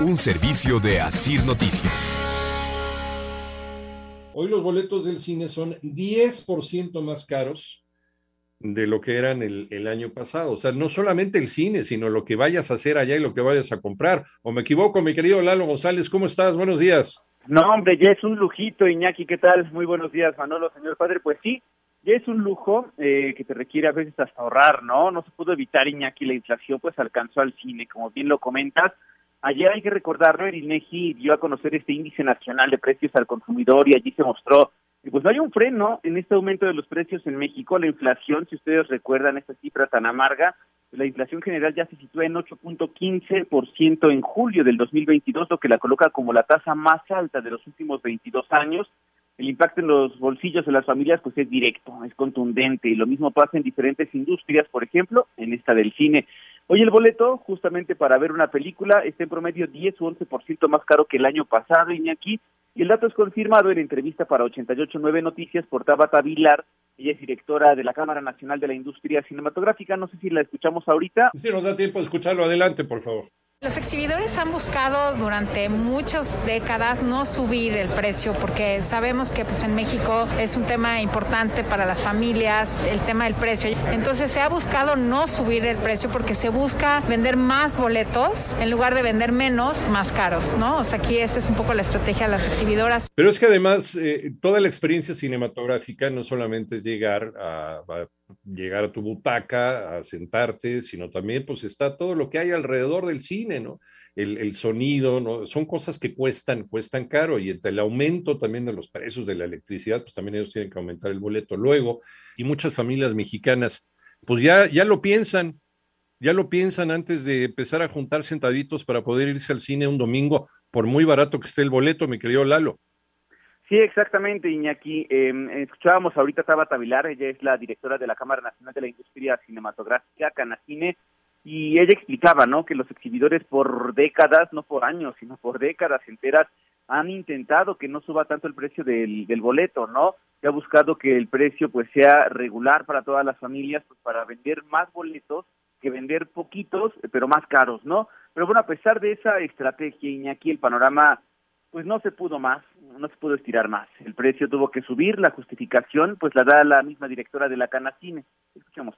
un servicio de Asir Noticias. Hoy los boletos del cine son 10% más caros de lo que eran el, el, año pasado. O sea, no solamente el cine, sino lo que vayas a hacer allá y lo que vayas a comprar. ¿O me equivoco, mi querido Lalo González? ¿Cómo estás? Buenos días. No, hombre, ya es un lujito, Iñaki, ¿qué tal? Muy buenos días, Manolo, señor padre. Pues sí, ya es un lujo eh, que te requiere a veces hasta ahorrar, ¿no? No se pudo evitar, Iñaki, la inflación pues alcanzó al cine, como bien lo comentas. Ayer hay que recordarlo, el INEGI dio a conocer este índice nacional de precios al consumidor y allí se mostró y pues no hay un freno en este aumento de los precios en México. La inflación, si ustedes recuerdan esta cifra tan amarga, la inflación general ya se sitúa en 8.15% en julio del 2022, lo que la coloca como la tasa más alta de los últimos 22 años. El impacto en los bolsillos de las familias pues es directo, es contundente y lo mismo pasa en diferentes industrias, por ejemplo, en esta del cine. Hoy el boleto, justamente para ver una película, está en promedio 10 o 11% más caro que el año pasado, Iñaki, y el dato es confirmado en entrevista para 889 Noticias por Tabata Vilar, ella es directora de la Cámara Nacional de la Industria Cinematográfica, no sé si la escuchamos ahorita. Sí, nos da tiempo de escucharlo, adelante, por favor. Los exhibidores han buscado durante muchas décadas no subir el precio porque sabemos que pues en México es un tema importante para las familias, el tema del precio. Entonces se ha buscado no subir el precio porque se busca vender más boletos en lugar de vender menos, más caros, ¿no? O sea, aquí esa es un poco la estrategia de las exhibidoras. Pero es que además eh, toda la experiencia cinematográfica no solamente es llegar a, a llegar a tu butaca, a sentarte, sino también pues está todo lo que hay alrededor del cine, ¿no? El, el, sonido, ¿no? Son cosas que cuestan, cuestan caro y el aumento también de los precios de la electricidad, pues también ellos tienen que aumentar el boleto luego y muchas familias mexicanas pues ya, ya lo piensan, ya lo piensan antes de empezar a juntar sentaditos para poder irse al cine un domingo, por muy barato que esté el boleto, mi querido Lalo. Sí, exactamente, Iñaki. Eh, escuchábamos ahorita a Tabata Vilar, ella es la directora de la Cámara Nacional de la Industria Cinematográfica, Canacine, y ella explicaba, ¿no?, que los exhibidores por décadas, no por años, sino por décadas enteras, han intentado que no suba tanto el precio del, del boleto, ¿no? Se ha buscado que el precio, pues, sea regular para todas las familias, pues, para vender más boletos que vender poquitos, pero más caros, ¿no? Pero bueno, a pesar de esa estrategia, Iñaki, el panorama pues no se pudo más, no se pudo estirar más. El precio tuvo que subir, la justificación pues la da la misma directora de la Canacine. Escuchemos.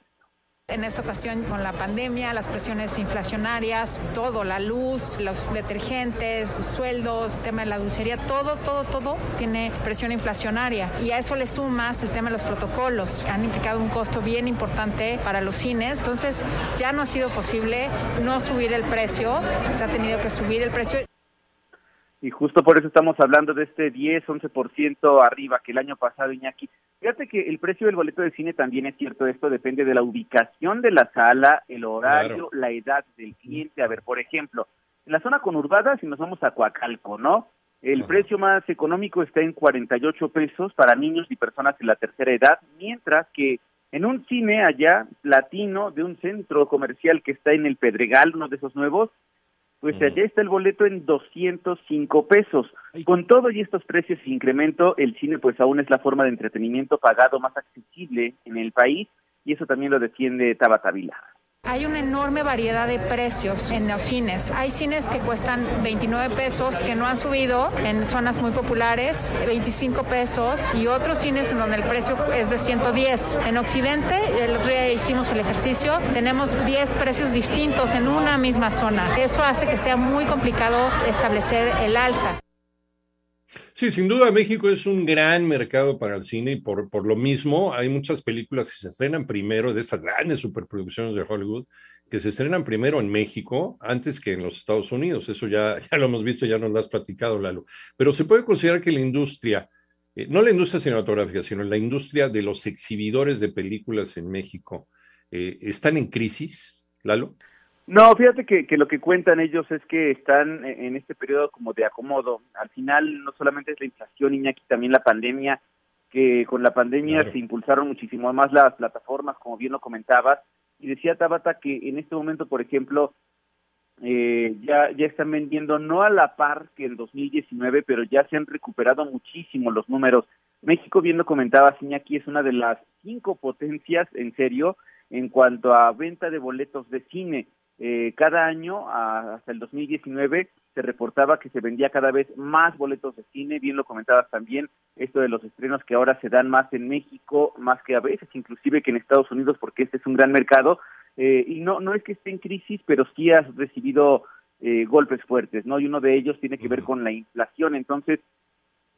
En esta ocasión, con la pandemia, las presiones inflacionarias, todo, la luz, los detergentes, los sueldos, el tema de la dulcería, todo, todo, todo tiene presión inflacionaria. Y a eso le sumas el tema de los protocolos. Han implicado un costo bien importante para los cines. Entonces, ya no ha sido posible no subir el precio. Se ha tenido que subir el precio y justo por eso estamos hablando de este 10, 11% arriba que el año pasado, Iñaki. Fíjate que el precio del boleto de cine también es cierto, esto depende de la ubicación de la sala, el horario, claro. la edad del cliente. A ver, por ejemplo, en la zona conurbada, si nos vamos a Coacalco, ¿no? El Ajá. precio más económico está en 48 pesos para niños y personas de la tercera edad, mientras que en un cine allá, latino, de un centro comercial que está en el Pedregal, uno de esos nuevos, pues uh -huh. allá está el boleto en 205 pesos. Con todo y estos precios y incremento, el cine pues aún es la forma de entretenimiento pagado más accesible en el país y eso también lo defiende Tabata Vila. Hay una enorme variedad de precios en los cines. Hay cines que cuestan 29 pesos, que no han subido en zonas muy populares, 25 pesos, y otros cines en donde el precio es de 110. En Occidente, el otro día hicimos el ejercicio, tenemos 10 precios distintos en una misma zona. Eso hace que sea muy complicado establecer el alza. Sí, sin duda México es un gran mercado para el cine y por, por lo mismo hay muchas películas que se estrenan primero de esas grandes superproducciones de Hollywood que se estrenan primero en México antes que en los Estados Unidos. Eso ya, ya lo hemos visto, ya nos lo has platicado, Lalo. Pero se puede considerar que la industria eh, no la industria cinematográfica, sino la industria de los exhibidores de películas en México, eh, ¿están en crisis, Lalo? No, fíjate que, que, lo que cuentan ellos es que están en este periodo como de acomodo. Al final no solamente es la inflación, Iñaki, también la pandemia, que con la pandemia se impulsaron muchísimo más las plataformas, como bien lo comentabas, y decía Tabata que en este momento, por ejemplo, eh, ya, ya están vendiendo no a la par que en 2019, pero ya se han recuperado muchísimo los números. México, bien lo comentaba Iñaki, es una de las cinco potencias, en serio, en cuanto a venta de boletos de cine. Eh, cada año, hasta el 2019, se reportaba que se vendía cada vez más boletos de cine, bien lo comentabas también, esto de los estrenos que ahora se dan más en México, más que a veces, inclusive que en Estados Unidos, porque este es un gran mercado, eh, y no, no es que esté en crisis, pero sí has recibido eh, golpes fuertes, ¿no? Y uno de ellos tiene que ver con la inflación, entonces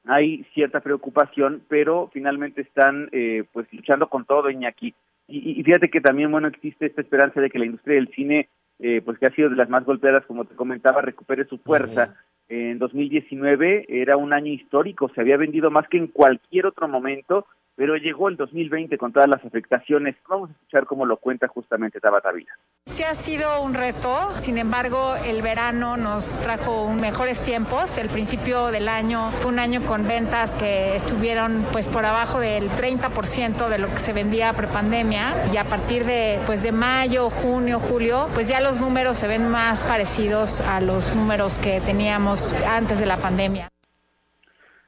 hay cierta preocupación, pero finalmente están pues luchando con todo, Iñaki. Y, y fíjate que también, bueno, existe esta esperanza de que la industria del cine eh, pues que ha sido de las más golpeadas, como te comentaba, recupere su fuerza. En 2019 era un año histórico, se había vendido más que en cualquier otro momento pero llegó el 2020 con todas las afectaciones. Vamos a escuchar cómo lo cuenta justamente Tabata Vida. Sí ha sido un reto, sin embargo el verano nos trajo mejores tiempos. El principio del año fue un año con ventas que estuvieron pues por abajo del 30% de lo que se vendía prepandemia y a partir de pues de mayo, junio, julio, pues ya los números se ven más parecidos a los números que teníamos antes de la pandemia.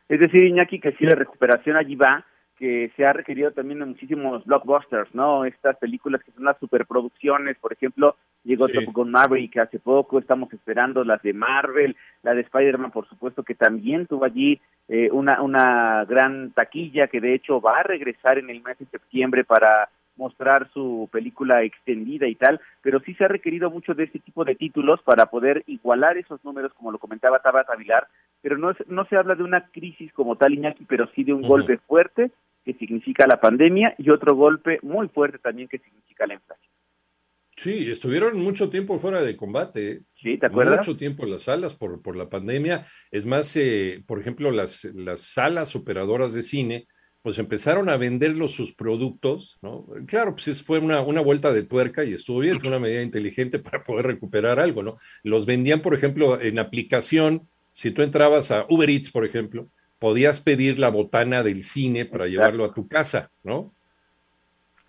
Es decir, Iñaki, que si la recuperación allí va, que se ha requerido también de muchísimos blockbusters, ¿no? Estas películas que son las superproducciones, por ejemplo, llegó Top Gun Maverick hace poco, estamos esperando las de Marvel, la de Spider-Man, por supuesto, que también tuvo allí eh, una, una gran taquilla, que de hecho va a regresar en el mes de septiembre para mostrar su película extendida y tal, pero sí se ha requerido mucho de este tipo de títulos para poder igualar esos números, como lo comentaba Tabata Vilar, pero no, no se habla de una crisis como tal, Iñaki, pero sí de un golpe fuerte que significa la pandemia y otro golpe muy fuerte también que significa la inflación. Sí, estuvieron mucho tiempo fuera de combate. ¿eh? Sí, ¿te acuerdas? Mucho tiempo en las salas por, por la pandemia. Es más, eh, por ejemplo, las, las salas operadoras de cine, pues empezaron a vender sus productos, ¿no? Claro, pues fue una, una, vuelta de tuerca y estuvo bien, fue una medida inteligente para poder recuperar algo, ¿no? Los vendían, por ejemplo, en aplicación, si tú entrabas a Uber Eats, por ejemplo, podías pedir la botana del cine para llevarlo a tu casa, ¿no?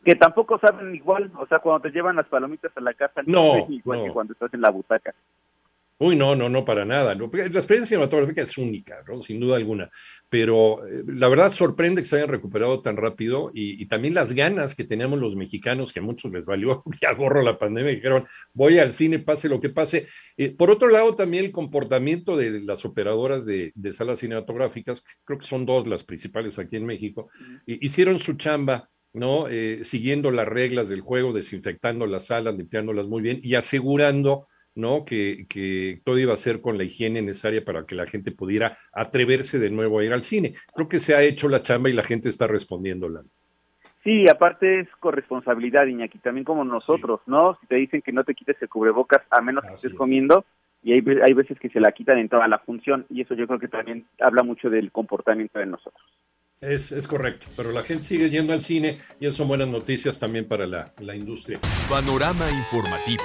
Que tampoco saben igual, o sea, cuando te llevan las palomitas a la casa, no, no igual que cuando estás en la butaca. Uy, no, no, no, para nada. La experiencia cinematográfica es única, ¿no? sin duda alguna. Pero eh, la verdad sorprende que se hayan recuperado tan rápido y, también las ganas que teníamos los mexicanos, que a muchos les valió ya gorro la pandemia, y dijeron, voy al cine, pase lo que pase. Eh, por otro lado, también el comportamiento de las operadoras de, salas cinematográficas, creo que son dos las principales aquí en México, hicieron su chamba ¿no? Eh, siguiendo las reglas del juego, desinfectando las salas, limpiándolas muy bien y asegurando ¿no? Que, que, todo iba a ser con la higiene necesaria para que la gente pudiera atreverse de nuevo a ir al cine. Creo que se ha hecho la chamba y la gente está respondiéndola. Sí, aparte es corresponsabilidad, Iñaki, también como nosotros, ¿no? Si te dicen que no te quites el cubrebocas a menos que estés comiendo, y hay, hay veces que se la quitan en toda la función, y eso yo creo que también habla mucho del comportamiento de nosotros. Es, es, correcto, pero la gente sigue yendo al cine y eso son buenas noticias también para la, la industria. Panorama informativo.